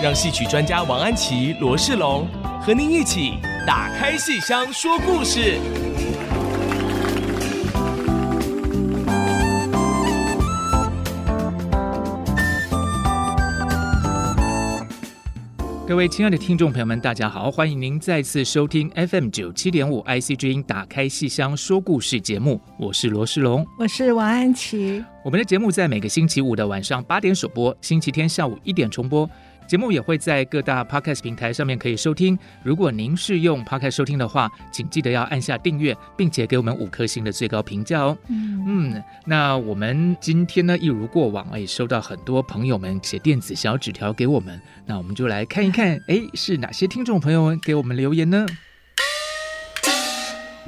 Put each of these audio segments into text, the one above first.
让戏曲专家王安琪、罗世龙和您一起打开戏箱说故事。各位亲爱的听众朋友们，大家好，欢迎您再次收听 FM 九七点五 IC 之音打开戏箱说故事节目，我是罗世龙，我是王安琪。我们的节目在每个星期五的晚上八点首播，星期天下午一点重播。节目也会在各大 Podcast 平台上面可以收听。如果您是用 Podcast 收听的话，请记得要按下订阅，并且给我们五颗星的最高评价哦。嗯，嗯，那我们今天呢，一如过往，也收到很多朋友们写电子小纸条给我们。那我们就来看一看，哎，是哪些听众朋友们给我们留言呢？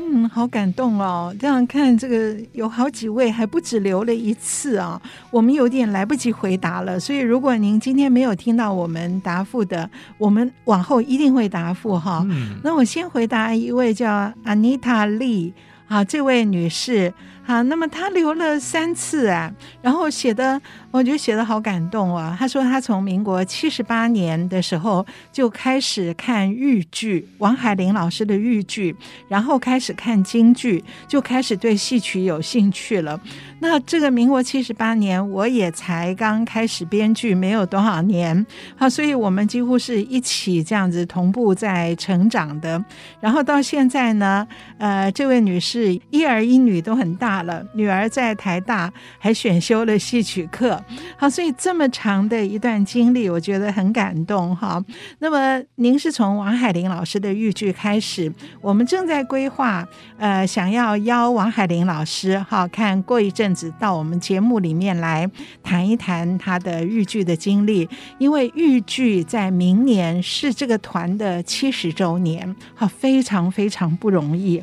嗯，好感动哦！这样看，这个有好几位，还不止留了一次啊。我们有点来不及回答了，所以如果您今天没有听到我们答复的，我们往后一定会答复哈。嗯，那我先回答一位叫 Anita Lee 啊，这位女士。啊，那么她留了三次啊，然后写的，我觉得写的好感动啊。他说他从民国七十八年的时候就开始看豫剧，王海玲老师的豫剧，然后开始看京剧，就开始对戏曲有兴趣了。那这个民国七十八年，我也才刚开始编剧，没有多少年，好，所以我们几乎是一起这样子同步在成长的。然后到现在呢，呃，这位女士一儿一女都很大了，女儿在台大还选修了戏曲课，好，所以这么长的一段经历，我觉得很感动哈。那么您是从王海玲老师的豫剧开始，我们正在规划，呃，想要邀王海玲老师哈，看过一阵子。到我们节目里面来谈一谈他的豫剧的经历，因为豫剧在明年是这个团的七十周年，好，非常非常不容易。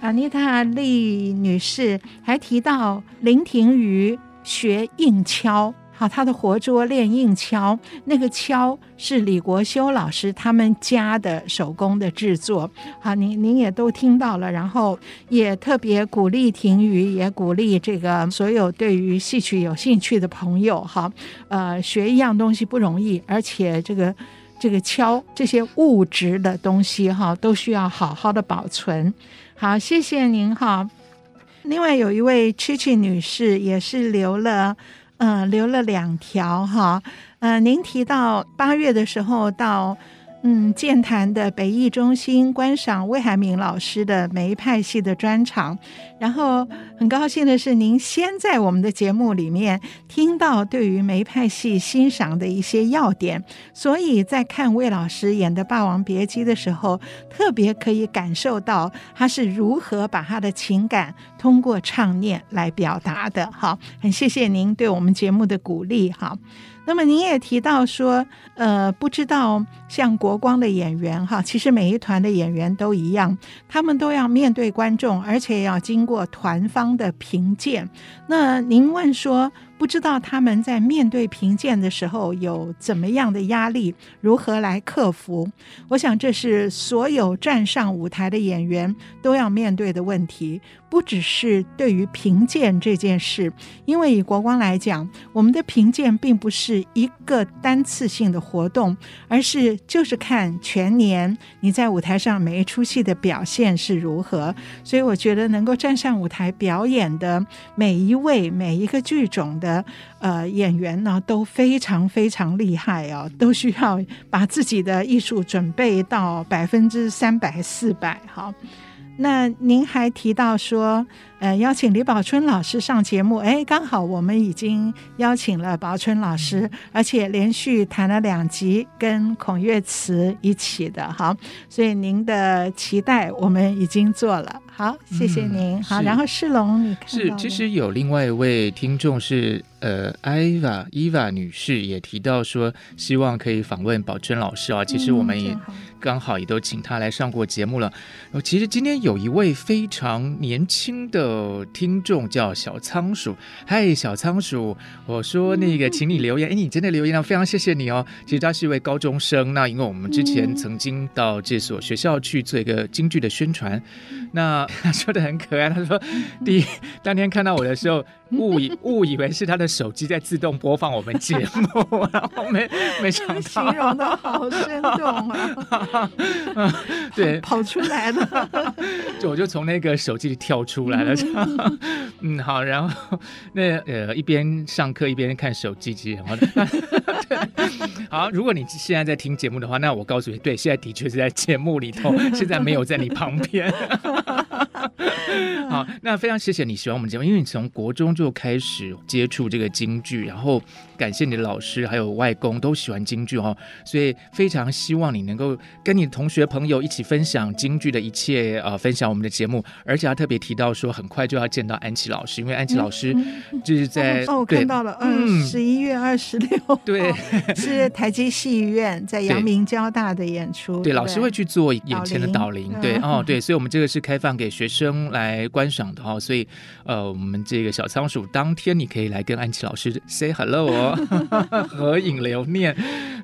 阿妮塔丽女士还提到林庭瑜学硬敲。好，他的活捉练硬敲，那个敲是李国修老师他们家的手工的制作。好，您您也都听到了，然后也特别鼓励庭瑜，也鼓励这个所有对于戏曲有兴趣的朋友。哈，呃，学一样东西不容易，而且这个这个敲这些物质的东西哈，都需要好好的保存。好，谢谢您哈。另外有一位曲曲女士也是留了。嗯、留了两条哈。嗯，您提到八月的时候到嗯健谈的北艺中心观赏魏海敏老师的梅派戏的专场，然后很高兴的是，您先在我们的节目里面听到对于梅派戏欣赏的一些要点，所以在看魏老师演的《霸王别姬》的时候，特别可以感受到他是如何把他的情感通过唱念来表达的。好，很谢谢您对我们节目的鼓励。好。那么您也提到说，呃，不知道像国光的演员哈，其实每一团的演员都一样，他们都要面对观众，而且要经过团方的评鉴。那您问说，不知道他们在面对评鉴的时候有怎么样的压力，如何来克服？我想这是所有站上舞台的演员都要面对的问题，不只是对于评鉴这件事。因为以国光来讲，我们的评鉴并不是一个单次性的活动，而是就是看全年你在舞台上每一出戏的表现是如何。所以我觉得能够站上舞台表演的每一位每一个剧种的。的呃演员呢都非常非常厉害哦，都需要把自己的艺术准备到百分之三百四百哈。那您还提到说，呃，邀请李宝春老师上节目，哎，刚好我们已经邀请了宝春老师，而且连续谈了两集，跟孔月慈一起的，好，所以您的期待我们已经做了，好，谢谢您，嗯、好，然后世龙，你看是，其实有另外一位听众是呃，Eva Eva 女士也提到说，希望可以访问宝春老师啊。其实我们也刚好也都请她来上过节目了。其实今天有一位非常年轻的听众叫小仓鼠，嗨，小仓鼠，我说那个，请你留言，哎，你真的留言了，非常谢谢你哦。其实他是一位高中生，那因为我们之前曾经到这所学校去做一个京剧的宣传，那 他说的很可爱，他说第一当天看到我的时候。误以误以为是他的手机在自动播放我们节目，然后没没想到，形容的好生动啊！对，跑出来了，就我就从那个手机里跳出来了。嗯，好，然后那呃一边上课一边看手机，其实很好的。好，如果你现在在听节目的话，那我告诉你，对，现在的确是在节目里头，现在没有在你旁边。好，那非常谢谢你喜欢我们节目，因为你从国中就开始接触这个京剧，然后感谢你的老师还有外公都喜欢京剧哦，所以非常希望你能够跟你的同学朋友一起分享京剧的一切，呃，分享我们的节目，而且他特别提到说很快就要见到安琪老师，因为安琪老师就是在、嗯、哦，我看到了，嗯，十一月二十六，对，是台积戏院在阳明交大的演出，对，老师会去做眼前的导聆，对，哦，对，所以我们这个是开放给学生来观赏的哦，所以呃，我们这个小仓鼠当天你可以来跟安琪老师 say hello 哦，合影留念。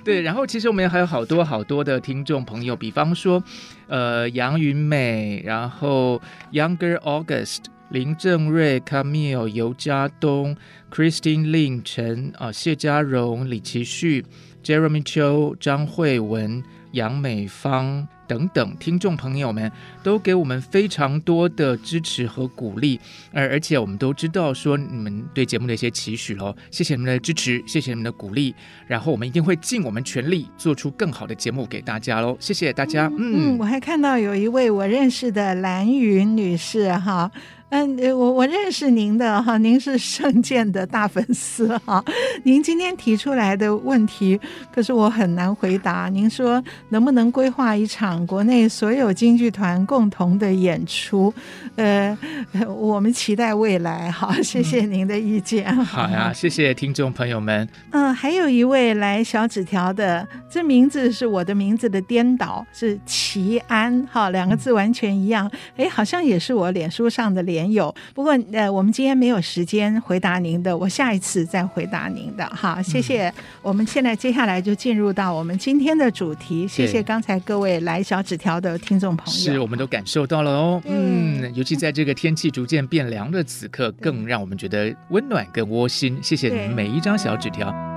对，然后其实我们还有好多好多的听众朋友，比方说呃杨云美，然后 Younger August、林正瑞、Camille、尤家东、Christine Lin、陈啊谢家荣、李奇旭、Jeremy Chou、张慧文、杨美芳。等等，听众朋友们都给我们非常多的支持和鼓励，而而且我们都知道说你们对节目的一些期许喽，谢谢你们的支持，谢谢你们的鼓励，然后我们一定会尽我们全力做出更好的节目给大家喽，谢谢大家。嗯，嗯，我还看到有一位我认识的蓝云女士哈。嗯，我我认识您的哈，您是圣剑的大粉丝哈。您今天提出来的问题，可是我很难回答。您说能不能规划一场国内所有京剧团共同的演出？呃，我们期待未来。哈，谢谢您的意见。嗯、好呀，谢谢听众朋友们。嗯，还有一位来小纸条的，这名字是我的名字的颠倒，是齐安哈，两个字完全一样。哎，好像也是我脸书上的脸。有，不过呃，我们今天没有时间回答您的，我下一次再回答您的。好，谢谢。嗯、我们现在接下来就进入到我们今天的主题。谢谢刚才各位来小纸条的听众朋友，是我们都感受到了哦。嗯，嗯，尤其在这个天气逐渐变凉的此刻，更让我们觉得温暖更窝心。谢谢每一张小纸条。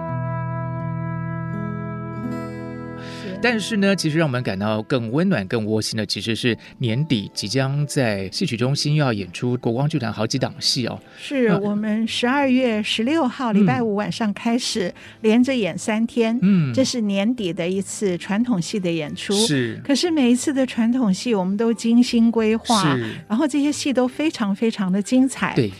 但是呢，其实让我们感到更温暖、更窝心的，其实是年底即将在戏曲中心又要演出国光剧团好几档戏哦。是我们十二月十六号礼拜五晚上开始，连着演三天。嗯，这是年底的一次传统戏的演出。是，可是每一次的传统戏，我们都精心规划，然后这些戏都非常非常的精彩。对，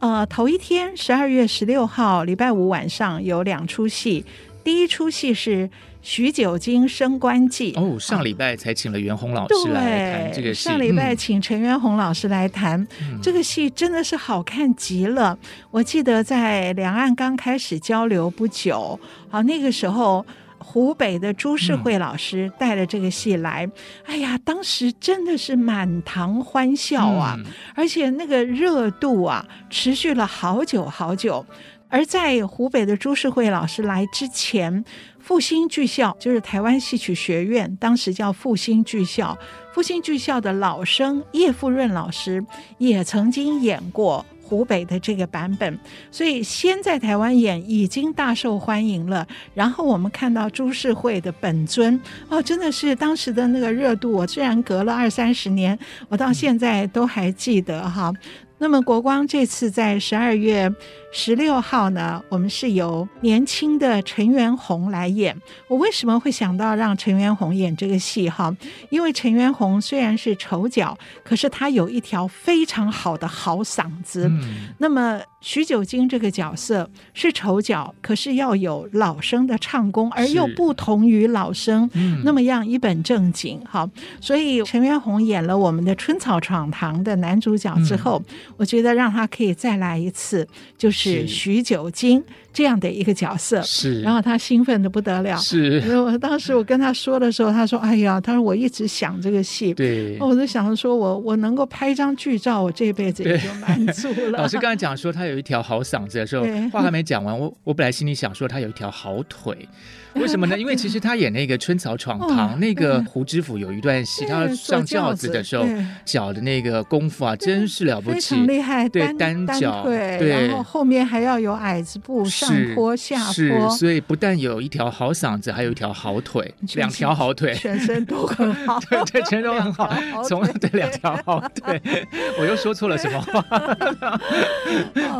呃，头一天十二月十六号礼拜五晚上有两出戏，第一出戏是。许久经升官记哦，上礼拜才请了袁弘老师来谈这个戏。上礼拜请陈元洪老师来谈、嗯、这个戏，真的是好看极了。我记得在两岸刚开始交流不久，好，那个时候湖北的朱世慧老师带了这个戏来，嗯、哎呀，当时真的是满堂欢笑啊，嗯、而且那个热度啊，持续了好久好久。而在湖北的朱世慧老师来之前，复兴剧校就是台湾戏曲学院，当时叫复兴剧校。复兴剧校的老生叶富润老师也曾经演过湖北的这个版本，所以先在台湾演已经大受欢迎了。然后我们看到朱世慧的本尊，哦，真的是当时的那个热度。我虽然隔了二三十年，我到现在都还记得哈。那么国光这次在十二月十六号呢，我们是由年轻的陈元洪来演。我为什么会想到让陈元洪演这个戏哈？因为陈元洪虽然是丑角，可是他有一条非常好的好嗓子。嗯、那么许九经这个角色是丑角，可是要有老生的唱功，而又不同于老生，嗯、那么样一本正经哈。所以陈元洪演了我们的《春草闯堂》的男主角之后。嗯我觉得让他可以再来一次，就是是许久金这样的一个角色。是，然后他兴奋的不得了。是，我当时我跟他说的时候，他说：“哎呀，他说我一直想这个戏。”对，我就想着说我我能够拍一张剧照，我这辈子也就满足了。老师刚才讲说他有一条好嗓子的时候，话还没讲完，我我本来心里想说他有一条好腿。为什么呢？因为其实他演那个《春草闯堂》，那个胡知府有一段戏，他上轿子的时候，脚的那个功夫啊，真是了不起，非常厉害。对，单脚，对，然后后面还要有矮子步上坡下坡，是，所以不但有一条好嗓子，还有一条好腿，两条好腿，全身都很好，对 对，全身都很好，从 对两条好腿，我又说错了什么？话？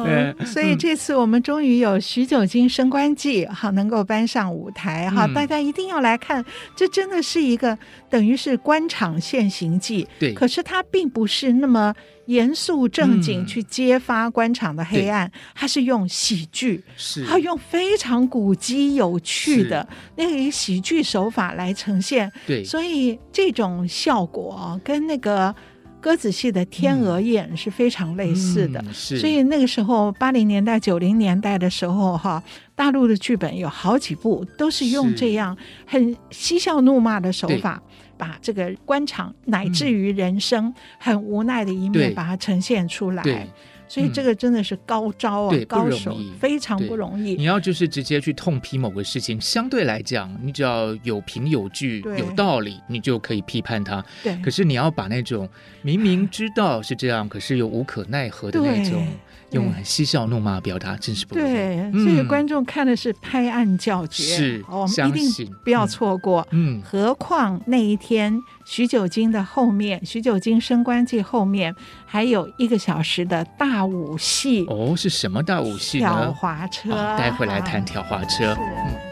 对，所以这次我们终于有许久经升官记，好能够搬上舞台。台哈，大家一定要来看，这真的是一个等于是官场现形记。对，可是它并不是那么严肃正经去揭发官场的黑暗，它是用喜剧，是，它用非常古迹有趣的那个喜剧手法来呈现。对，所以这种效果跟那个。歌仔戏的《天鹅宴》是非常类似的，嗯、是，所以那个时候八零年代、九零年代的时候，哈，大陆的剧本有好几部都是用这样很嬉笑怒骂的手法，把这个官场乃至于人生很无奈的一面把它呈现出来。所以这个真的是高招啊，对，高手，非常不容易。你要就是直接去痛批某个事情，相对来讲，你只要有凭有据、有道理，你就可以批判他。对。可是你要把那种明明知道是这样，可是又无可奈何的那种。用很嬉笑怒骂表达，真是不。对，所以观众看的是拍案叫绝，是，我们一定不要错过。嗯，何况那一天，许久金的后面，许久金升官记后面还有一个小时的大武戏。哦，是什么大武戏呢？挑滑车。待会来谈跳滑车。您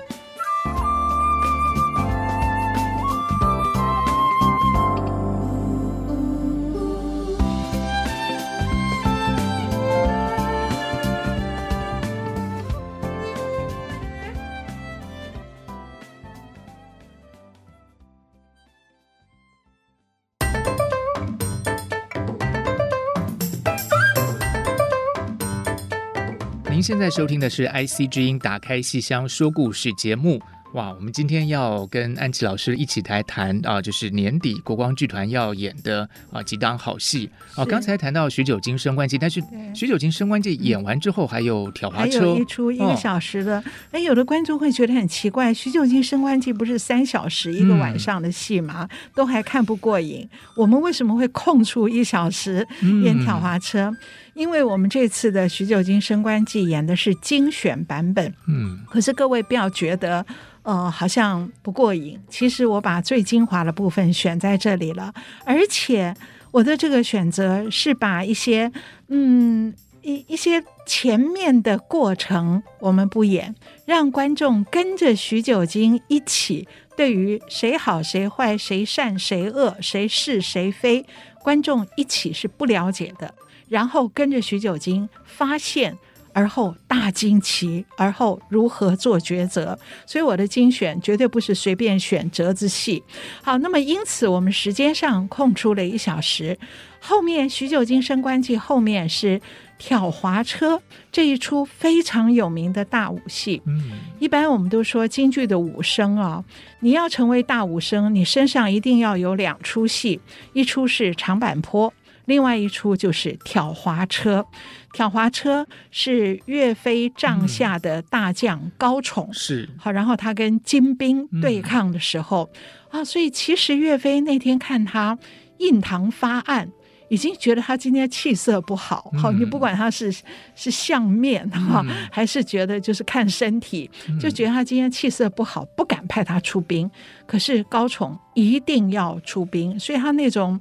现在收听的是 IC 之音打开戏箱说故事节目。哇，我们今天要跟安琪老师一起来谈啊，就是年底国光剧团要演的啊几档好戏啊。刚才谈到许久金升官记，但是许久金升官记演完之后还有挑滑车，还有一出一个小时的。哎、哦，有的观众会觉得很奇怪，许久金升官记不是三小时一个晚上的戏吗？嗯、都还看不过瘾。我们为什么会空出一小时演挑滑车？嗯、因为我们这次的许久经升官记演的是精选版本。嗯，可是各位不要觉得。呃，好像不过瘾。其实我把最精华的部分选在这里了，而且我的这个选择是把一些嗯一一些前面的过程我们不演，让观众跟着许久经一起，对于谁好谁坏、谁善谁恶、谁是谁非，观众一起是不了解的，然后跟着许久经发现。而后大惊奇，而后如何做抉择？所以我的精选绝对不是随便选折子戏。好，那么因此我们时间上空出了一小时。后面许久经升官记后面是挑滑车这一出非常有名的大武戏。嗯，一般我们都说京剧的武生啊，你要成为大武生，你身上一定要有两出戏，一出是长坂坡。另外一出就是挑滑车，挑滑车是岳飞帐下的大将高宠，嗯、是好，然后他跟金兵对抗的时候、嗯、啊，所以其实岳飞那天看他印堂发暗，已经觉得他今天气色不好。好、嗯，你不管他是是相面哈、嗯，还是觉得就是看身体，就觉得他今天气色不好，不敢派他出兵。可是高宠一定要出兵，所以他那种。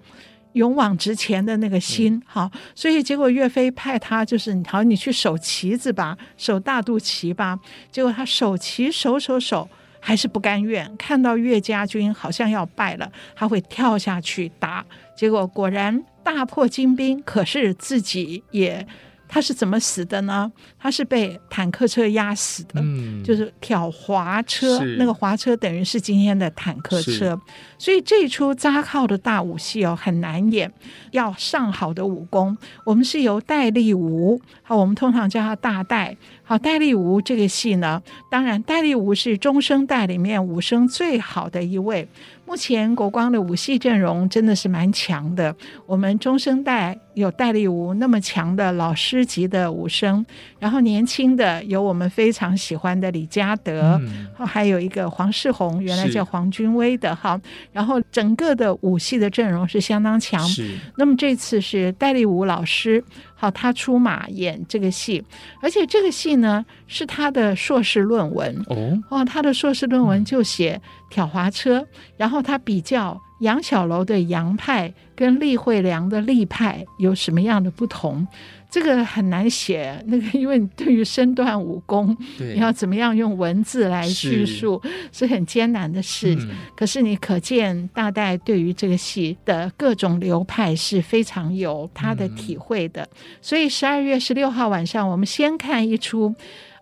勇往直前的那个心，好，所以结果岳飞派他就是，好，你去守旗子吧，守大肚旗吧。结果他守旗守守守，还是不甘愿。看到岳家军好像要败了，他会跳下去打。结果果然大破金兵，可是自己也他是怎么死的呢？他是被坦克车压死的，嗯，就是挑滑车，那个滑车等于是今天的坦克车。所以这一出扎靠的大武戏哦，很难演，要上好的武功。我们是由戴立吾，好，我们通常叫他大戴。好，戴立吾这个戏呢，当然戴立吾是中生代里面武生最好的一位。目前国光的武戏阵容真的是蛮强的。我们中生代有戴立吾那么强的老师级的武生，然后年轻的有我们非常喜欢的李嘉德，嗯、还有一个黄世宏，原来叫黄君威的哈。然后整个的武戏的阵容是相当强。是。那么这次是戴立吾老师。好，他出马演这个戏，而且这个戏呢是他的硕士论文哦。哦，他的硕士论文就写挑滑车，嗯、然后他比较杨小楼的杨派跟厉慧良的立派有什么样的不同。这个很难写，那个因为你对于身段武功，对你要怎么样用文字来叙述是，是很艰难的事。嗯、可是你可见大戴对于这个戏的各种流派是非常有他的体会的。嗯、所以十二月十六号晚上，我们先看一出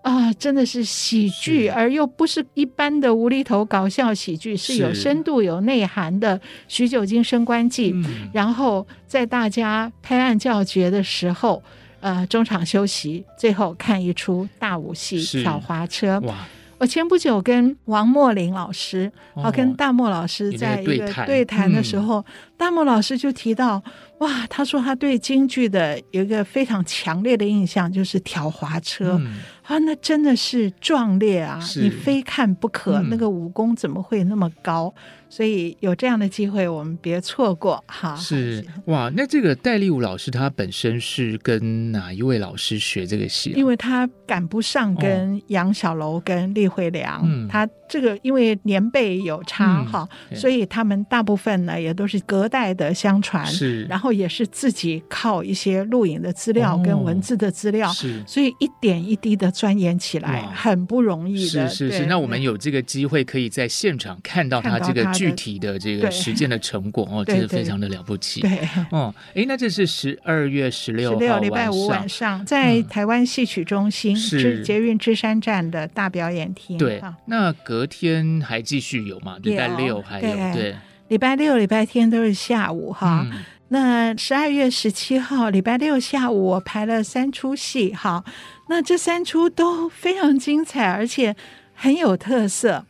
啊，真的是喜剧，而又不是一般的无厘头搞笑喜剧，是有深度、有内涵的《许久经升官记》嗯。然后在大家拍案叫绝的时候。呃，中场休息，最后看一出大武戏《挑滑车》。哇！我前不久跟王墨林老师，好、哦、跟大漠老师在一个对谈的时候，嗯、大木老师就提到。哇，他说他对京剧的有一个非常强烈的印象，就是挑滑车、嗯、啊，那真的是壮烈啊，你非看不可。嗯、那个武功怎么会那么高？所以有这样的机会，我们别错过哈。是哇，那这个戴立武老师他本身是跟哪一位老师学这个戏、啊？因为他赶不上跟杨小楼跟厉慧良，嗯、他这个因为年辈有差哈，嗯、所以他们大部分呢也都是隔代的相传，是。然后。也是自己靠一些录影的资料跟文字的资料，哦、是，所以一点一滴的钻研起来很不容易的。是是是，那我们有这个机会可以在现场看到他这个具体的这个实践的成果哦，真的非常的了不起。对。哦，哎，那这是十二月十六号礼拜五晚上在台湾戏曲中心是。捷运芝山站的大表演厅。对，那隔天还继续有嘛？礼拜六还有对，礼拜六、礼拜天都是下午哈。那十二月十七号礼拜六下午，我排了三出戏，哈，那这三出都非常精彩，而且很有特色。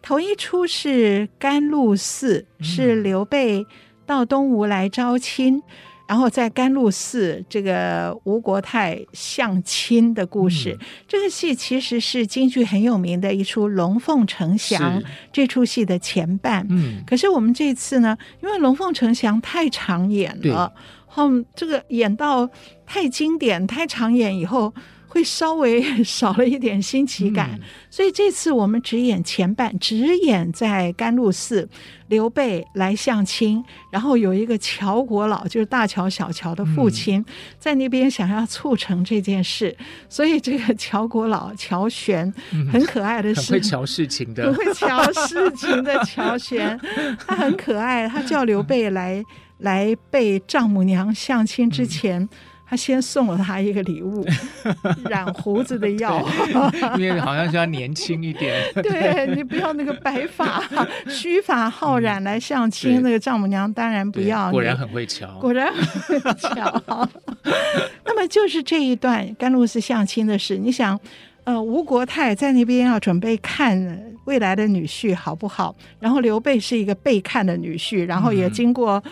头一出是甘露寺，是刘备到东吴来招亲。然后在甘露寺，这个吴国泰相亲的故事，嗯、这个戏其实是京剧很有名的一出《龙凤呈祥》这出戏的前半。嗯，可是我们这次呢，因为《龙凤呈祥》太常演了，后对这个演到太经典、太常演以后。会稍微 少了一点新奇感，嗯、所以这次我们只演前半，只演在甘露寺，刘备来相亲，然后有一个乔国老，就是大乔小乔的父亲，嗯、在那边想要促成这件事，所以这个乔国老乔玄很可爱的是，很会乔事情的，很会乔事情的乔玄，他很可爱，他叫刘备来来被丈母娘相亲之前。嗯他先送了他一个礼物，染胡子的药，因为好像是要年轻一点。对，你不要那个白发、须发皓然来相亲，嗯、那个丈母娘当然不要。果然很会瞧，果然很会瞧。那么就是这一段甘露寺相亲的事，你想。呃，吴国泰在那边要准备看未来的女婿好不好？然后刘备是一个被看的女婿，然后也经过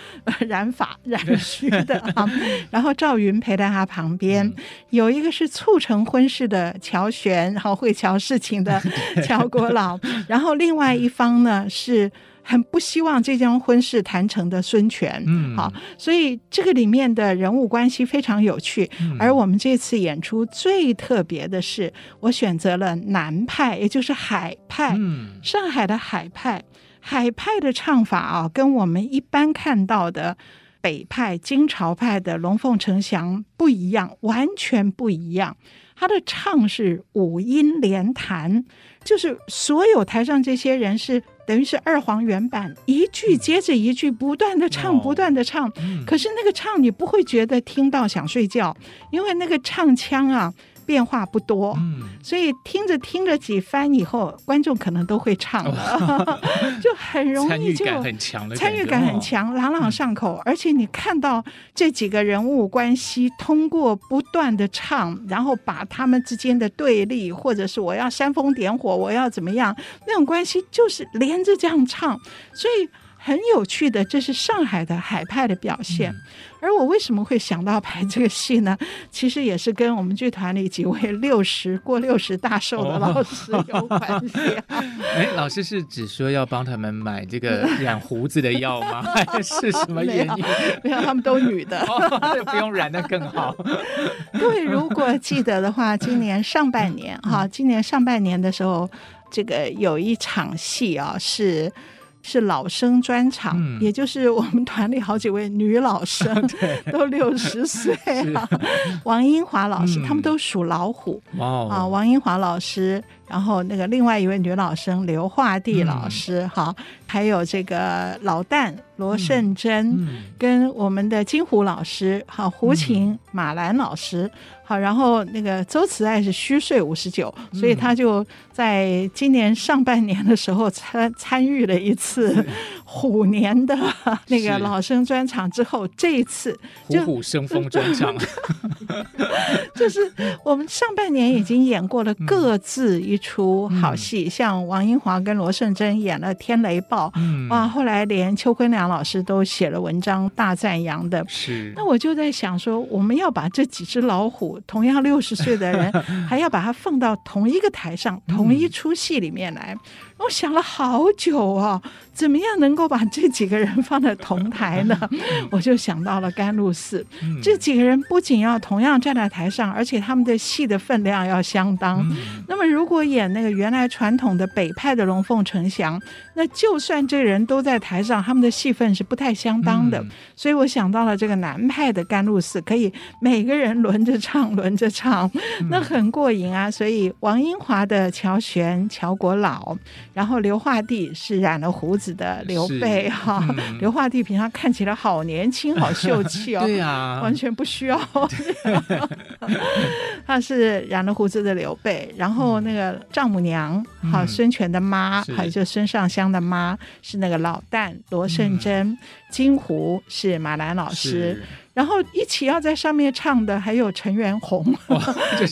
染发 染须的啊。然后赵云陪在他旁边，有一个是促成婚事的乔玄，然后会乔事情的 乔国老，然后另外一方呢是。很不希望这桩婚事谈成的孙权，嗯，好，所以这个里面的人物关系非常有趣。嗯、而我们这次演出最特别的是，我选择了南派，也就是海派，嗯，上海的海派，海派的唱法啊，跟我们一般看到的北派、京朝派的《龙凤呈祥》不一样，完全不一样。他的唱是五音连弹，就是所有台上这些人是等于是二黄原版，一句接着一句不断的唱，不断的唱。可是那个唱你不会觉得听到想睡觉，因为那个唱腔啊。变化不多，嗯，所以听着听着几番以后，观众可能都会唱了，哦、就很容易就参与感很强，参与感很强，朗朗上口。嗯、而且你看到这几个人物关系，通过不断的唱，然后把他们之间的对立，或者是我要煽风点火，我要怎么样，那种关系就是连着这样唱，所以。很有趣的，这是上海的海派的表现。嗯、而我为什么会想到拍这个戏呢？其实也是跟我们剧团里几位六十过六十大寿的老师有关系、啊。哎、哦，老师是只说要帮他们买这个 染胡子的药吗？还是什么原因？没有，他们都女的，哦、不用染的更好。各位如果记得的话，今年上半年哈，今年上半年的时候，这个有一场戏啊是。是老生专场，嗯、也就是我们团里好几位女老生，都六十岁 了。是王英华老师，嗯、他们都属老虎。哦、啊，王英华老师，然后那个另外一位女老生刘化地老师，哈、嗯，还有这个老旦罗胜珍，嗯嗯、跟我们的金虎老师，哈，胡琴马兰老师。好，然后那个周慈爱是虚岁五十九，所以他就在今年上半年的时候参参与了一次 虎年的 那个老生专场之后，这一次虎虎生风专场，就是我们上半年已经演过了各自一出好戏，嗯、像王英华跟罗胜珍演了《天雷暴》，嗯、哇，后来连邱坤良老师都写了文章大赞扬的。是，那我就在想说，我们要把这几只老虎。同样六十岁的人，还要把它放到同一个台上，同一出戏里面来。我想了好久啊，怎么样能够把这几个人放在同台呢？我就想到了甘露寺，这几个人不仅要同样站在台上，而且他们的戏的分量要相当。那么如果演那个原来传统的北派的龙凤呈祥，那就算这人都在台上，他们的戏份是不太相当的。所以我想到了这个南派的甘露寺，可以每个人轮着唱，轮着唱，那很过瘾啊。所以王英华的乔玄、乔国老。然后刘化帝是染了胡子的刘备哈，嗯、刘化帝平常看起来好年轻，好秀气哦，对、啊，完全不需要。他是染了胡子的刘备，然后那个丈母娘哈，孙权的妈，还有就孙尚香的妈是那个老旦罗胜珍，嗯、金湖是马兰老师。然后一起要在上面唱的还有陈元洪，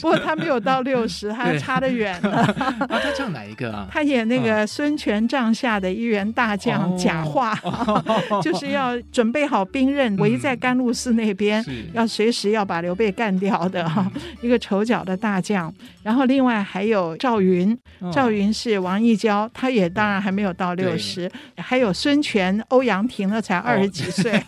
不过他没有到六十，他差得远。了。他唱哪一个啊？他演那个孙权帐下的一员大将贾话，就是要准备好兵刃，围在甘露寺那边，要随时要把刘备干掉的哈，一个丑角的大将。然后另外还有赵云，赵云是王一娇，他也当然还没有到六十。还有孙权、欧阳平，那才二十几岁，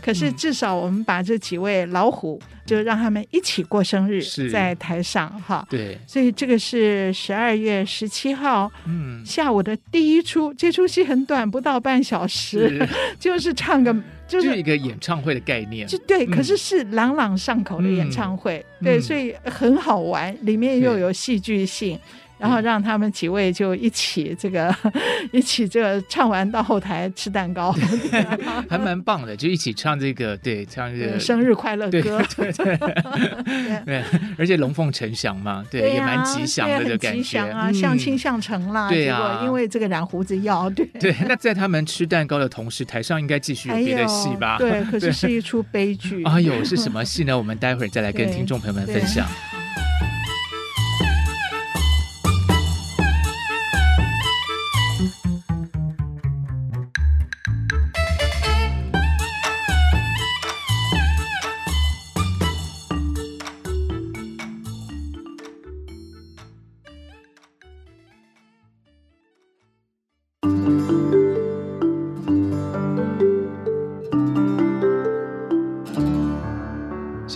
可是至少。我们把这几位老虎，就让他们一起过生日，在台上哈。对，所以这个是十二月十七号，嗯，下午的第一出。这出戏很短，不到半小时，是 就是唱个，就是，就一个演唱会的概念。就对，嗯、可是是朗朗上口的演唱会，嗯、对，所以很好玩，里面又有戏剧性。然后让他们几位就一起这个，一起这个唱完到后台吃蛋糕，还蛮棒的，就一起唱这个，对，唱这个生日快乐歌，对对 对，而且龙凤呈祥嘛，对，也蛮吉祥的，就感觉吉祥啊，相亲相成啦，对啊，因为这个染胡子药，对对。那在他们吃蛋糕的同时，台上应该继续有别的戏吧？对，可是是一出悲剧。哎呦，是什么戏呢？我们待会儿再来跟听众朋友们分享。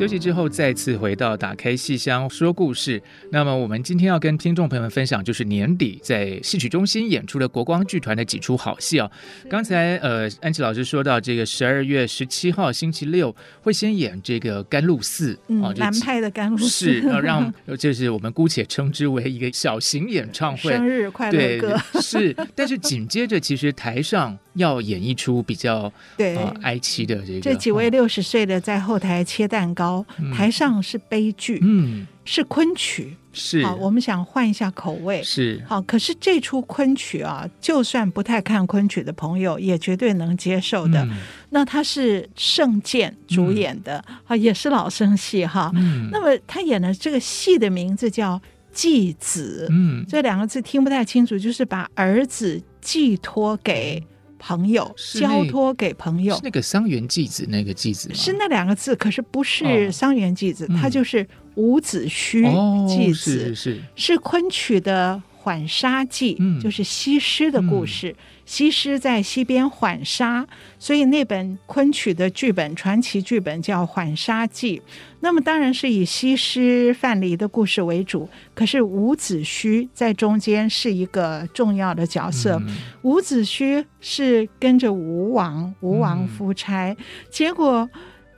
休息之后，再次回到打开戏箱说故事。那么，我们今天要跟听众朋友们分享，就是年底在戏曲中心演出的国光剧团的几出好戏哦。刚才呃，安琪老师说到，这个十二月十七号星期六会先演这个《甘露寺》嗯、哦，南派的《甘露寺》是，让 就是我们姑且称之为一个小型演唱会，生日快乐歌是。但是紧接着，其实台上要演绎出比较对、呃、哀戚的这个，这几位六十岁的在后台切蛋糕，嗯、台上是悲剧，嗯，是昆曲，是。好，我们想换一下口味，是。好，可是这出昆曲啊，就算不太看昆曲的朋友，也绝对能接受的。嗯、那他是盛剑主演的，啊、嗯，也是老生戏哈。嗯。那么他演的这个戏的名字叫。继子，嗯，这两个字听不太清楚，就是把儿子寄托给朋友，交托给朋友。是那个桑园寄子那个寄子吗？是那两个字，可是不是桑园寄子，它、哦、就是伍子胥寄子，哦、是是是昆曲的缓杀记，嗯，就是西施的故事。嗯西施在西边浣纱，所以那本昆曲的剧本传奇剧本叫《浣纱记》。那么当然是以西施范蠡的故事为主，可是伍子胥在中间是一个重要的角色。嗯、伍子胥是跟着吴王，吴王夫差，嗯、结果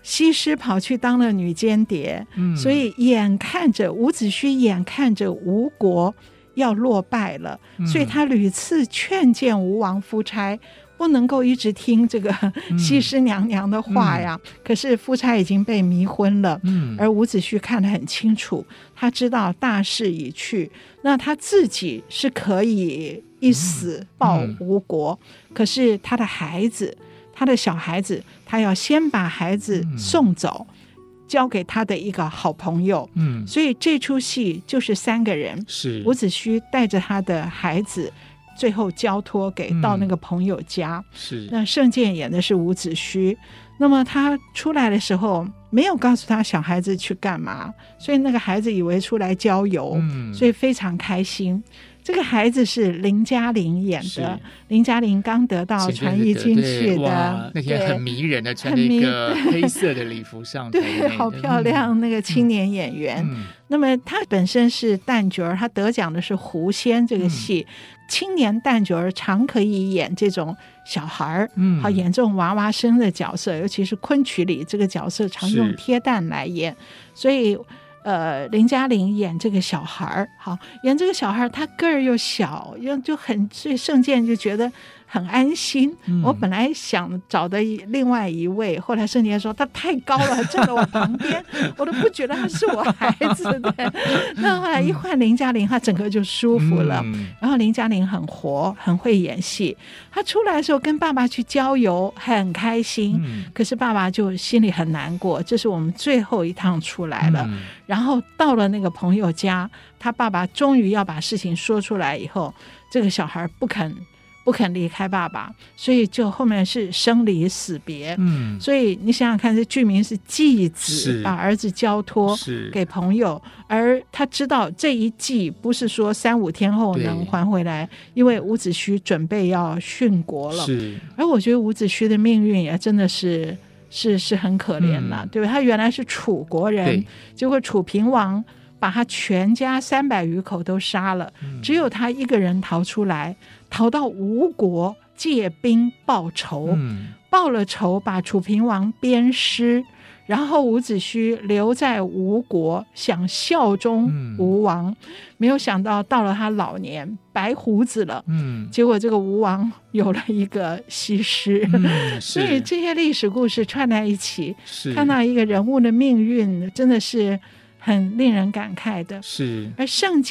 西施跑去当了女间谍，嗯、所以眼看着伍子胥眼看着吴国。要落败了，所以他屡次劝谏吴王夫差不能够一直听这个西施娘娘的话呀。嗯。嗯、可是夫差已经被迷昏了，嗯、而伍子胥看得很清楚，他知道大势已去，那他自己是可以一死报吴国，可是他的孩子，他的小孩子，他要先把孩子送走。嗯交给他的一个好朋友，嗯，所以这出戏就是三个人，是。伍子胥带着他的孩子，最后交托给、嗯、到那个朋友家，是。那圣剑演的是伍子胥，那么他出来的时候没有告诉他小孩子去干嘛，所以那个孩子以为出来郊游，嗯，所以非常开心。这个孩子是林嘉玲演的，林嘉玲刚得到传艺金曲的，那天很迷人的，穿一个黑色的礼服上台，对，好漂亮，那个青年演员。嗯、那么他本身是旦角儿，他得奖的是《狐仙》这个戏，嗯、青年旦角儿常可以演这种小孩儿，嗯，好演这种娃娃生的角色，尤其是昆曲里这个角色常用贴旦来演，所以。呃，林嘉玲演这个小孩儿，好演这个小孩儿，他个儿又小，又就很，所以圣剑就觉得。很安心。嗯、我本来想找的另外一位，后来盛杰说他太高了，站在我旁边，我都不觉得他是我孩子的。那后来一换林嘉玲，他整个就舒服了。嗯、然后林嘉玲很活，很会演戏。他出来的时候跟爸爸去郊游，很开心。嗯、可是爸爸就心里很难过。这是我们最后一趟出来了。嗯、然后到了那个朋友家，他爸爸终于要把事情说出来以后，这个小孩不肯。不肯离开爸爸，所以就后面是生离死别。嗯，所以你想想看，这剧名是继子，是把儿子交托给朋友，而他知道这一寄不是说三五天后能还回来，因为伍子胥准备要殉国了。是，而我觉得伍子胥的命运也真的是是是很可怜了，嗯、对吧？他原来是楚国人，结果楚平王把他全家三百余口都杀了，嗯、只有他一个人逃出来。逃到吴国借兵报仇，嗯、报了仇，把楚平王鞭尸，然后伍子胥留在吴国，想效忠吴王，嗯、没有想到到了他老年白胡子了，嗯、结果这个吴王有了一个西施，嗯、所以这些历史故事串在一起，看到一个人物的命运，真的是很令人感慨的。是，而盛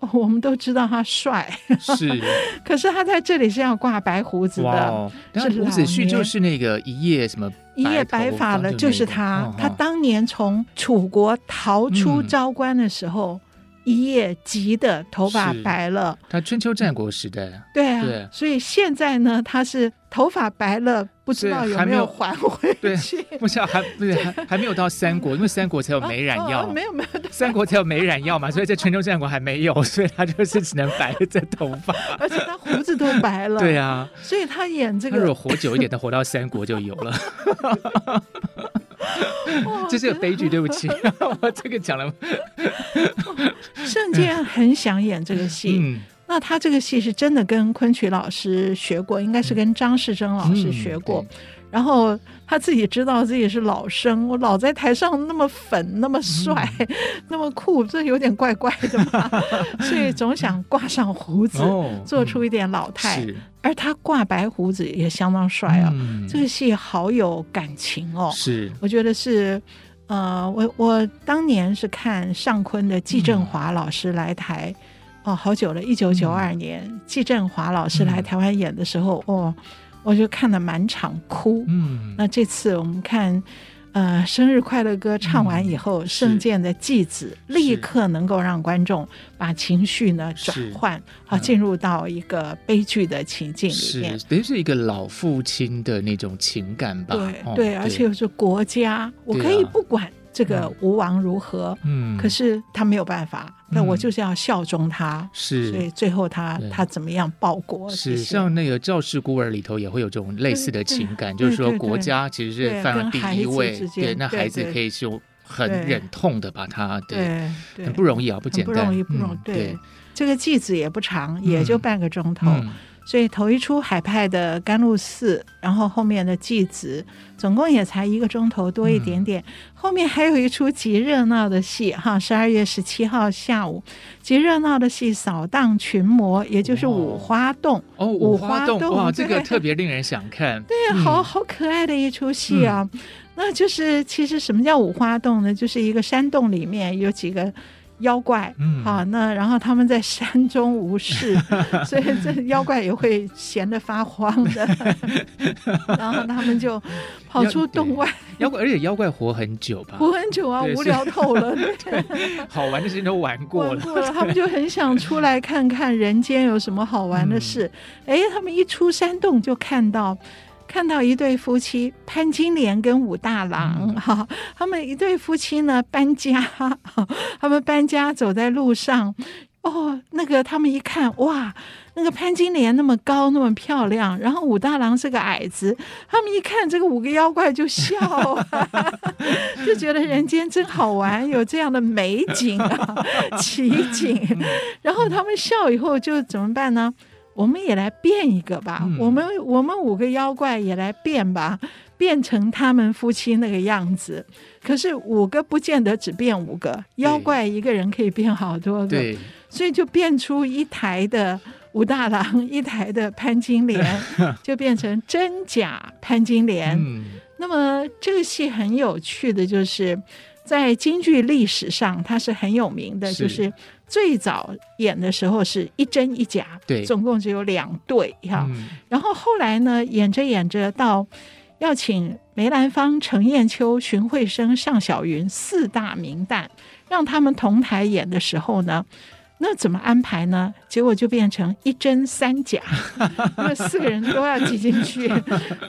鉴。我们都知道他帅，是，可是他在这里是要挂白胡子的。是伍子胥就是那个一夜什么一夜白发了，就是他。哦、他当年从楚国逃出昭关的时候。嗯一夜急的头发白了，他春秋战国时代，对啊，对，所以现在呢，他是头发白了，不知道有没有还回去，不知道还不是还还没有到三国，因为三国才有美染药，没有没有，三国才有美染药嘛，所以在春秋战国还没有，所以他就是只能白着头发，而且他胡子都白了，对啊，所以他演这个，如果活久一点，他活到三国就有了。这是个悲剧，对不起，我 这个讲了。圣剑很想演这个戏，嗯，那他这个戏是真的跟昆曲老师学过，应该是跟张世珍老师学过。嗯然后他自己知道自己是老生，我老在台上那么粉、那么帅、嗯、那么酷，这有点怪怪的嘛，所以总想挂上胡子，哦、做出一点老态。嗯、而他挂白胡子也相当帅啊、哦，嗯、这个戏好有感情哦。是，我觉得是，呃，我我当年是看尚昆的季振华老师来台，嗯、哦，好久了，一九九二年，嗯、季振华老师来台湾演的时候，哦。我就看得满场哭。嗯，那这次我们看，呃，生日快乐歌唱完以后，盛健、嗯、的继子立刻能够让观众把情绪呢转换，好进入到一个悲剧的情境里面，等于是一个老父亲的那种情感吧。对、哦、对，而且又是国家，我可以不管。这个吴王如何？嗯，可是他没有办法，那我就是要效忠他。是，所以最后他他怎么样报国？是像那个《赵氏孤儿》里头也会有这种类似的情感，就是说国家其实是放在第一位，对，那孩子可以就很忍痛的把他，对，很不容易啊，不简单，不容易，不容易。对，这个继子也不长，也就半个钟头。所以头一出海派的甘露寺，然后后面的继子，总共也才一个钟头多一点点。嗯、后面还有一出极热闹的戏，哈，十二月十七号下午，极热闹的戏《扫荡群魔》，也就是五花洞。哦，五花洞，哇，这个特别令人想看。对，嗯、好好可爱的一出戏啊！嗯、那就是其实什么叫五花洞呢？就是一个山洞里面有几个。妖怪，嗯，好，那然后他们在山中无事，所以这妖怪也会闲得发慌的，然后他们就跑出洞外。妖怪，而且妖怪活很久吧？活很久啊，无聊透了。对，好玩的事情都玩过了，过了，他们就很想出来看看人间有什么好玩的事。哎，他们一出山洞就看到。看到一对夫妻潘金莲跟武大郎哈，嗯、他们一对夫妻呢搬家，他们搬家走在路上，哦，那个他们一看哇，那个潘金莲那么高那么漂亮，然后武大郎是个矮子，他们一看这个五个妖怪就笑，就觉得人间真好玩，有这样的美景啊奇景，然后他们笑以后就怎么办呢？我们也来变一个吧，嗯、我们我们五个妖怪也来变吧，变成他们夫妻那个样子。可是五个不见得只变五个，妖怪一个人可以变好多个，对所以就变出一台的武大郎，一台的潘金莲，就变成真假潘金莲。嗯、那么这个戏很有趣的就是，在京剧历史上，它是很有名的，是就是。最早演的时候是一真一假，对，总共只有两对哈。嗯、然后后来呢，演着演着到要请梅兰芳、程砚秋、荀慧生、尚小云四大名旦让他们同台演的时候呢，那怎么安排呢？结果就变成一真三假，因为四个人都要挤进去。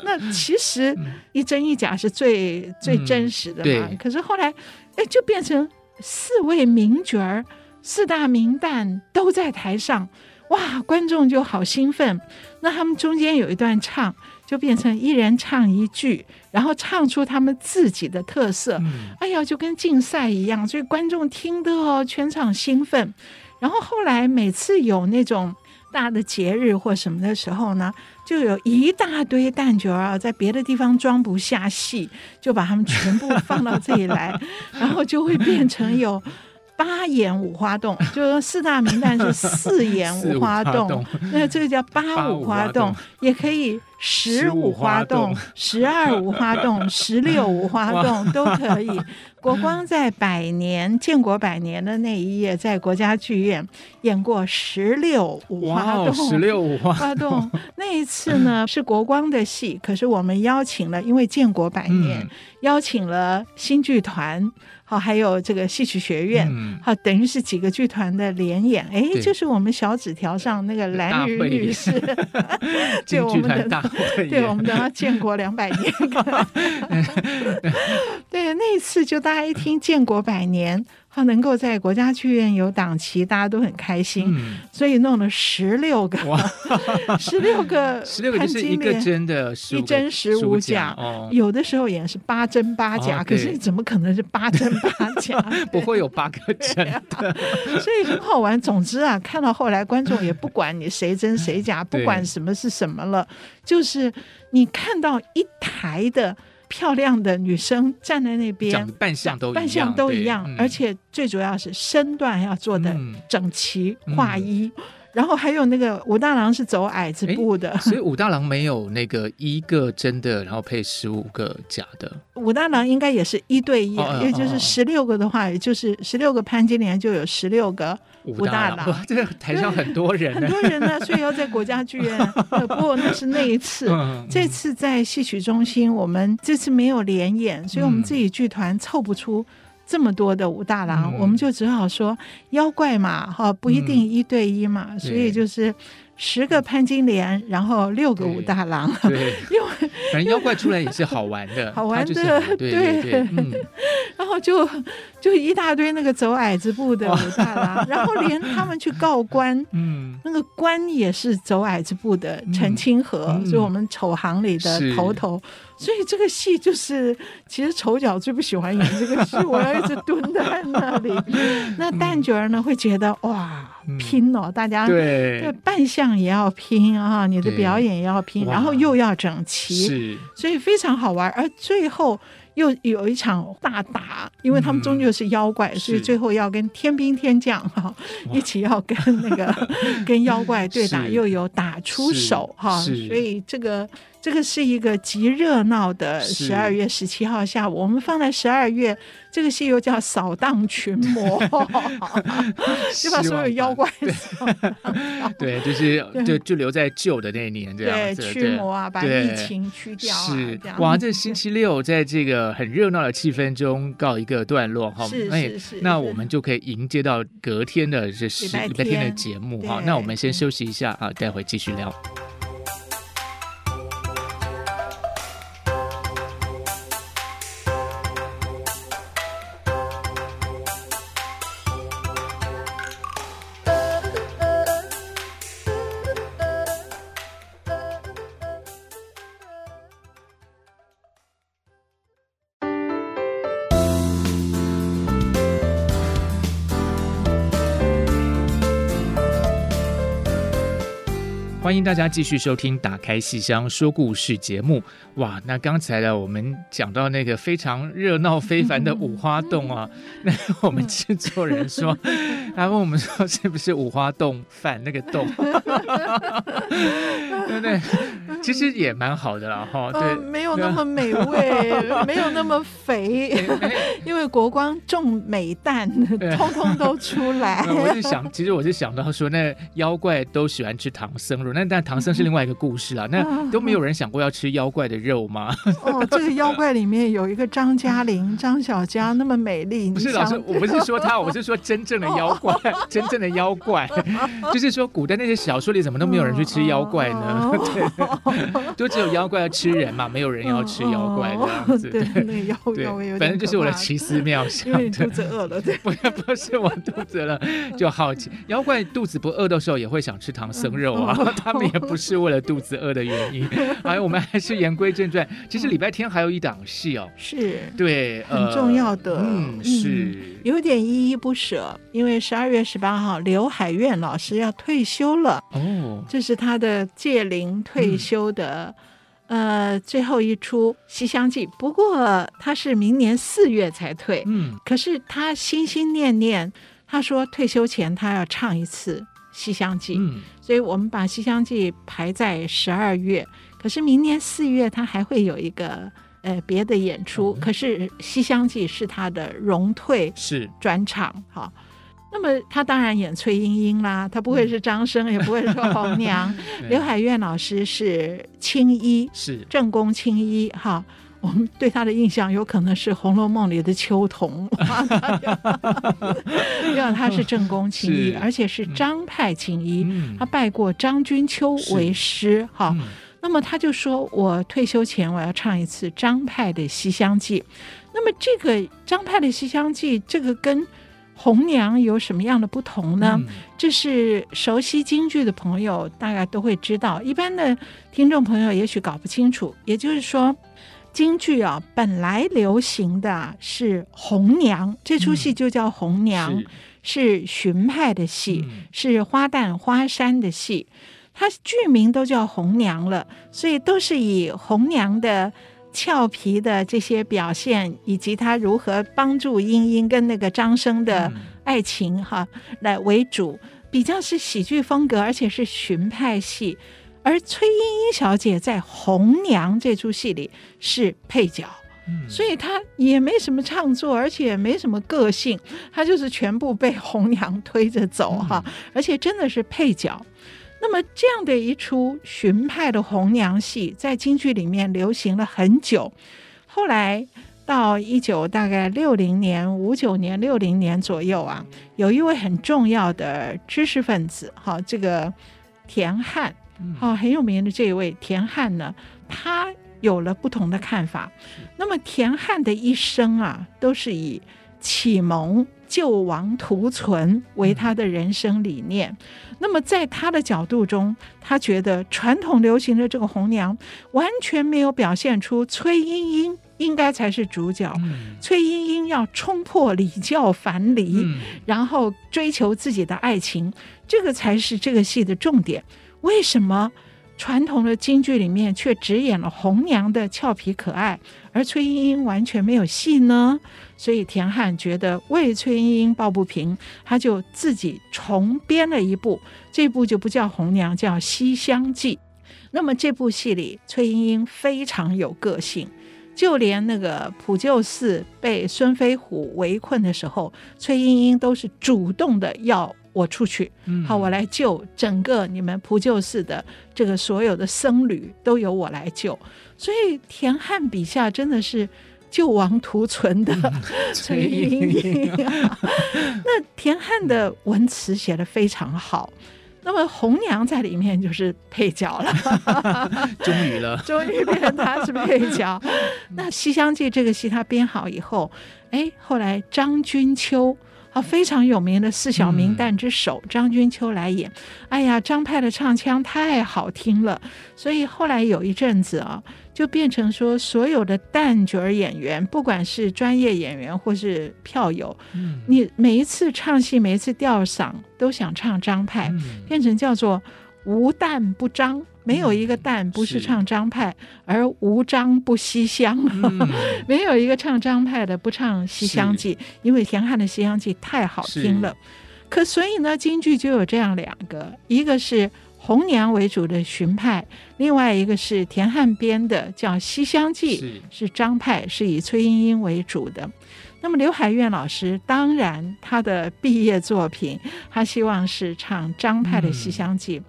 那其实一真一假是最、嗯、最真实的嘛。可是后来哎，就变成四位名角儿。四大名旦都在台上，哇，观众就好兴奋。那他们中间有一段唱，就变成一人唱一句，然后唱出他们自己的特色。嗯、哎呀，就跟竞赛一样，所以观众听得哦，全场兴奋。然后后来每次有那种大的节日或什么的时候呢，就有一大堆旦角啊，在别的地方装不下戏，就把他们全部放到这里来，然后就会变成有。八演五花洞，就是说四大名旦是四演 五花洞，那这个叫八五花洞，也可以十五花洞、十二五花洞、十六五花洞都可以。国光在百年建国百年的那一页，在国家剧院演过十六五花洞，十六五花花洞。那一次呢是国光的戏，可是我们邀请了，因为建国百年，邀请了新剧团。好，还有这个戏曲学院，好，等于是几个剧团的联演，哎，就是我们小纸条上那个蓝鱼女士，对我们的，对我们的建国两百年 对，那一次就大家一听建国百年。他能够在国家剧院有档期，大家都很开心，嗯，所以弄了十六个，十六个，十六个就是一个真的，一真十五假，哦，有的时候演是八真八假，可是怎么可能是八真八假？不会有八个真的，所以很好玩。总之啊，看到后来观众也不管你谁真谁假，不管什么是什么了，就是你看到一台的。漂亮的女生站在那边，扮相都扮相都一样，而且最主要是身段要做的整齐划一，嗯、然后还有那个武大郎是走矮子步的，所以武大郎没有那个一个真的，然后配十五个假的。武大郎应该也是一对一，哦、也就是十六个的话，也就是十六个潘金莲就有十六个。武大郎，这个台上很多人，很多人呢，所以要在国家剧院。不过那是那一次，嗯、这次在戏曲中心，我们这次没有联演，所以我们自己剧团凑不出这么多的武大郎，嗯、我们就只好说妖怪嘛，哈，不一定一对一嘛，嗯、所以就是。十个潘金莲，然后六个武大郎，对，因为反正妖怪出来也是好玩的，好玩的，对对对，对嗯、然后就就一大堆那个走矮子步的武大郎，然后连他们去告官，嗯，那个官也是走矮子步的陈清河，嗯、所以我们丑行里的头头。所以这个戏就是，其实丑角最不喜欢演这个戏，我要一直蹲在那里。那旦角儿呢会觉得哇，拼哦，大家对。扮相也要拼啊，你的表演也要拼，然后又要整齐，是，所以非常好玩。而最后又有一场大打，因为他们终究是妖怪，所以最后要跟天兵天将哈 一起要跟那个跟妖怪对打，又有打出手哈，所以这个。这个是一个极热闹的十二月十七号下午，我们放在十二月，这个戏又叫扫荡群魔，就把所有妖怪对，对，就是就就留在旧的那一年这样子，驱魔啊，把疫情驱掉啊，是。哇，这星期六在这个很热闹的气氛中告一个段落哈，是是是，那我们就可以迎接到隔天的这是礼拜天的节目哈，那我们先休息一下啊，待会继续聊。大家继续收听《打开戏箱说故事》节目。哇，那刚才呢，我们讲到那个非常热闹非凡的五花洞啊，那我们制作人说，他问我们说是不是五花洞饭那个洞？对不对？其实也蛮好的啦，哈，对，没有那么美味，没有那么肥，因为国光种美蛋，通通都出来。我是想，其实我是想到说，那妖怪都喜欢吃唐僧肉。那但唐僧是另外一个故事啊，那都没有人想过要吃妖怪的肉吗？哦，这个妖怪里面有一个张嘉玲、张小佳，那么美丽。不是老师，我不是说他，我是说真正的妖怪，真正的妖怪，就是说古代那些小说里怎么都没有人去吃妖怪呢？对，就只有妖怪要吃人嘛，没有人要吃妖怪这样子。对，那个妖怪，反正就是我的奇思妙想。因为肚子饿了，对，不不是我肚子饿了就好奇，妖怪肚子不饿的时候也会想吃唐僧肉啊。他们也不是为了肚子饿的原因，哎，我们还是言归正传。其实礼拜天还有一档戏哦，是对，很重要的，嗯，是有点依依不舍，因为十二月十八号刘海燕老师要退休了哦，这是他的届龄退休的呃最后一出《西厢记》，不过他是明年四月才退，嗯，可是他心心念念，他说退休前他要唱一次。《西厢记》，嗯，所以我们把《西厢记》排在十二月。可是明年四月他还会有一个呃别的演出。嗯、可是《西厢记》是他的荣退是专场，好。那么他当然演崔莺莺啦，他不会是张生，嗯、也不会是红娘。刘海燕老师是青衣，是正宫青衣，哈。我们对他的印象有可能是《红楼梦》里的秋桐，因为他是正宫青衣，而且是张派青衣，嗯、他拜过张君秋为师。哈，嗯、那么他就说：“我退休前我要唱一次张派的《西厢记》。”那么这个张派的《西厢记》，这个跟红娘有什么样的不同呢？嗯、这是熟悉京剧的朋友大概都会知道，一般的听众朋友也许搞不清楚。也就是说，京剧啊，本来流行的是红娘，这出戏就叫红娘，嗯、是荀派的戏，嗯、是花旦花山的戏，它剧名都叫红娘了，所以都是以红娘的。俏皮的这些表现，以及他如何帮助莺莺跟那个张生的爱情哈、嗯、来为主，比较是喜剧风格，而且是荀派戏。而崔莺莺小姐在《红娘》这出戏里是配角，嗯、所以她也没什么唱作，而且也没什么个性，她就是全部被红娘推着走哈，嗯、而且真的是配角。那么这样的一出荀派的红娘戏，在京剧里面流行了很久。后来到一九大概六零年、五九年、六零年左右啊，有一位很重要的知识分子，哈，这个田汉，哈，很有名的这一位田汉呢，他有了不同的看法。那么田汉的一生啊，都是以启蒙救亡图存为他的人生理念。那么，在他的角度中，他觉得传统流行的这个红娘完全没有表现出崔莺莺应该才是主角。嗯、崔莺莺要冲破礼教樊篱，嗯、然后追求自己的爱情，这个才是这个戏的重点。为什么传统的京剧里面却只演了红娘的俏皮可爱，而崔莺莺完全没有戏呢？所以田汉觉得为崔莺莺抱不平，他就自己重编了一部，这部就不叫红娘，叫《西厢记》。那么这部戏里，崔莺莺非常有个性，就连那个普救寺被孙飞虎围困的时候，崔莺莺都是主动的要我出去，好，我来救整个你们普救寺的这个所有的僧侣，都由我来救。所以田汉笔下真的是。救亡图存的崔莺莺，那田汉的文词写的非常好。那么红娘在里面就是配角了，终于了，终于变成他是配角。那《西厢记》这个戏他编好以后，哎，后来张君秋。非常有名的四小名旦之首、嗯、张君秋来演，哎呀，张派的唱腔太好听了，所以后来有一阵子啊，就变成说所有的旦角演员，不管是专业演员或是票友，嗯、你每一次唱戏，每一次吊嗓都想唱张派，嗯、变成叫做无旦不张。没有一个旦不是唱张派，嗯、而无张不西厢。嗯、没有一个唱张派的不唱西厢记，因为田汉的西厢记太好听了。可所以呢，京剧就有这样两个，一个是红娘为主的荀派，另外一个是田汉编的叫西厢记，是，张派，是以崔莺莺为主的。那么刘海燕老师当然他的毕业作品，他希望是唱张派的西厢记。嗯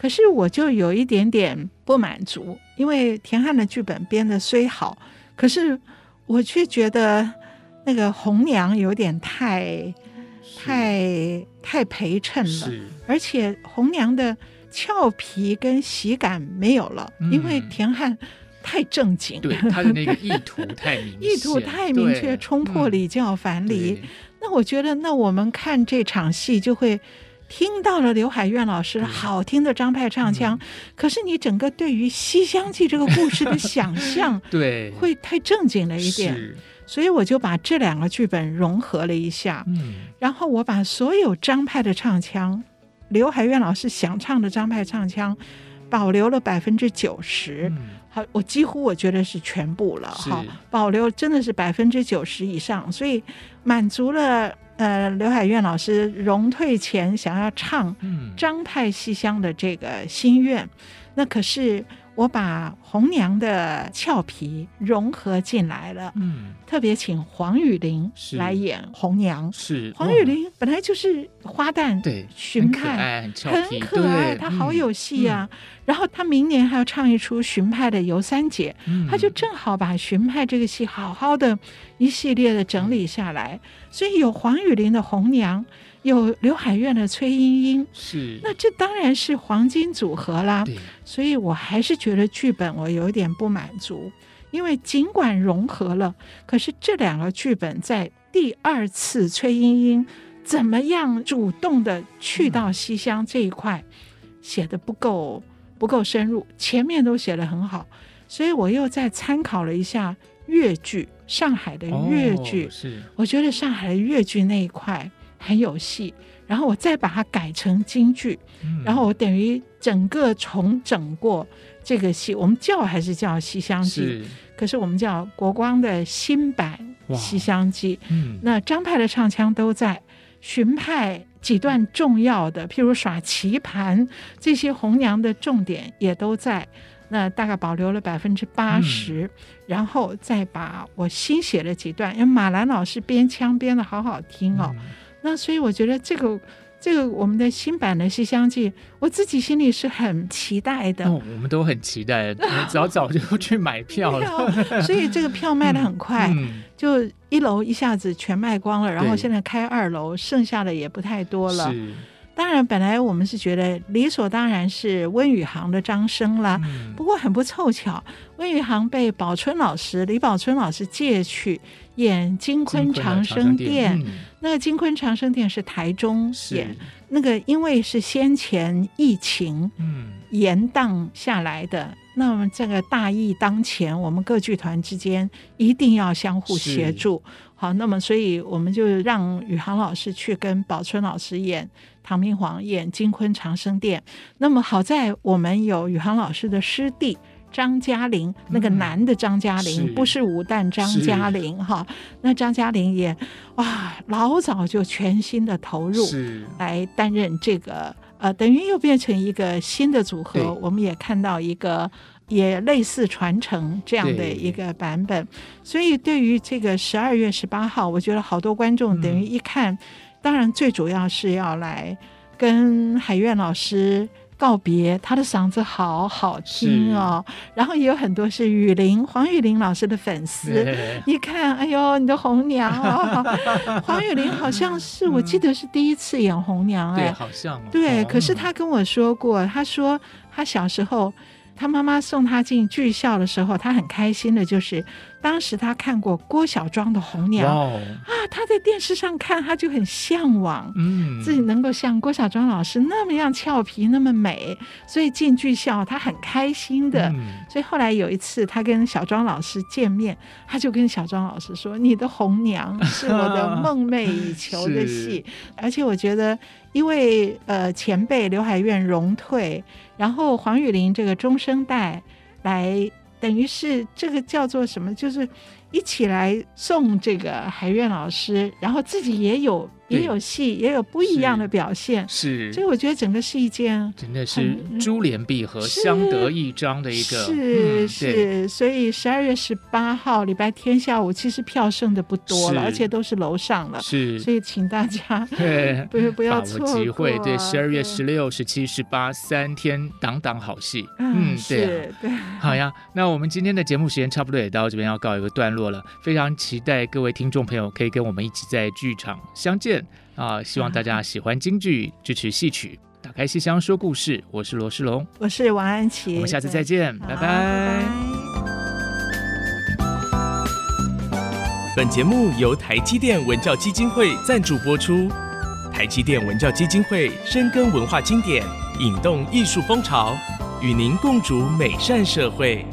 可是我就有一点点不满足，因为田汉的剧本编的虽好，可是我却觉得那个红娘有点太、太、太陪衬了，而且红娘的俏皮跟喜感没有了，嗯、因为田汉太正经，对他的那个意图太明，意图太明确，冲破礼教樊篱。嗯、那我觉得，那我们看这场戏就会。听到了刘海苑老师好听的张派唱腔，嗯、可是你整个对于《西厢记》这个故事的想象，对，会太正经了一点。所以我就把这两个剧本融合了一下，嗯，然后我把所有张派的唱腔，刘海苑老师想唱的张派唱腔，保留了百分之九十。嗯、好，我几乎我觉得是全部了，好，保留真的是百分之九十以上，所以满足了。呃，刘海燕老师荣退前想要唱张派西厢的这个心愿，嗯、那可是。我把红娘的俏皮融合进来了，嗯，特别请黄雨玲来演红娘。是黄雨玲本来就是花旦，对，荀派很可爱，很可爱，她好有戏啊。然后她明年还要唱一出荀派的尤三姐，她就正好把荀派这个戏好好的一系列的整理下来，所以有黄雨玲的红娘。有刘海苑的崔莺莺，是，那这当然是黄金组合啦。所以我还是觉得剧本我有点不满足，因为尽管融合了，可是这两个剧本在第二次崔莺莺怎么样主动的去到西厢这一块，写的不够不够深入，前面都写的很好，所以我又再参考了一下粤剧，上海的粤剧，哦、是，我觉得上海的粤剧那一块很有戏，然后我再把它改成京剧，嗯、然后我等于整个重整过这个戏，我们叫还是叫《西厢记》，可是我们叫国光的新版《西厢记》，嗯，那张派的唱腔都在，荀派。几段重要的，譬如耍棋盘这些红娘的重点也都在，那大概保留了百分之八十，然后再把我新写了几段，因为马兰老师编腔编的好好听哦，嗯、那所以我觉得这个。这个我们的新版的《西厢记》，我自己心里是很期待的。哦，我们都很期待，早早就去买票了。所以这个票卖得很快，嗯、就一楼一下子全卖光了，然后现在开二楼，剩下的也不太多了。当然，本来我们是觉得理所当然是温宇航的张生啦，嗯、不过很不凑巧，温宇航被宝春老师李宝春老师借去演金昆长生殿。嗯、那个金昆长生殿是台中演，那个因为是先前疫情延宕下来的，嗯、那么这个大疫当前，我们各剧团之间一定要相互协助。好，那么所以我们就让宇航老师去跟宝春老师演。唐明皇演金昆长生殿，那么好在我们有宇航老师的师弟张嘉玲，嗯、那个男的张嘉玲，是。不是武旦张嘉玲哈？那张嘉玲也哇，老早就全心的投入来担任这个，呃，等于又变成一个新的组合。我们也看到一个也类似传承这样的一个版本，所以对于这个十二月十八号，我觉得好多观众等于一看。嗯当然，最主要是要来跟海苑老师告别，他的嗓子好好听哦。然后也有很多是雨林黄雨林老师的粉丝，一看，哎呦，你的红娘哦，黄雨林好像是、嗯、我记得是第一次演红娘哎，对，好像、哦、对。可是他跟我说过，他说他小时候他妈妈送他进剧校的时候，他很开心的就是。当时他看过郭小庄的《红娘》啊，他在电视上看，他就很向往，嗯，自己能够像郭小庄老师那么样俏皮，那么美，所以进剧校他很开心的。嗯、所以后来有一次他跟小庄老师见面，他就跟小庄老师说：“你的《红娘》是我的梦寐以求的戏。”而且我觉得，因为呃前辈刘海燕荣退，然后黄雨玲这个中生代来。等于是这个叫做什么？就是一起来送这个海苑老师，然后自己也有。也有戏，也有不一样的表现，是，所以我觉得整个是一件真的是珠联璧合、相得益彰的一个，是是，所以十二月十八号礼拜天下午，其实票剩的不多了，而且都是楼上了，是，所以请大家 对 不不要错过机会，对，十二月十六、十七、十八三天，档档好戏，嗯，对对，好呀，那我们今天的节目时间差不多也到这边要告一个段落了，非常期待各位听众朋友可以跟我们一起在剧场相见。啊！希望大家喜欢京剧，支持戏曲，打开戏箱说故事。我是罗世龙，我是王安琪，我们下次再见，拜拜。拜拜。本节目由台积电文教基金会赞助播出。台积电文教基金会深耕文化经典，引动艺术风潮，与您共筑美善社会。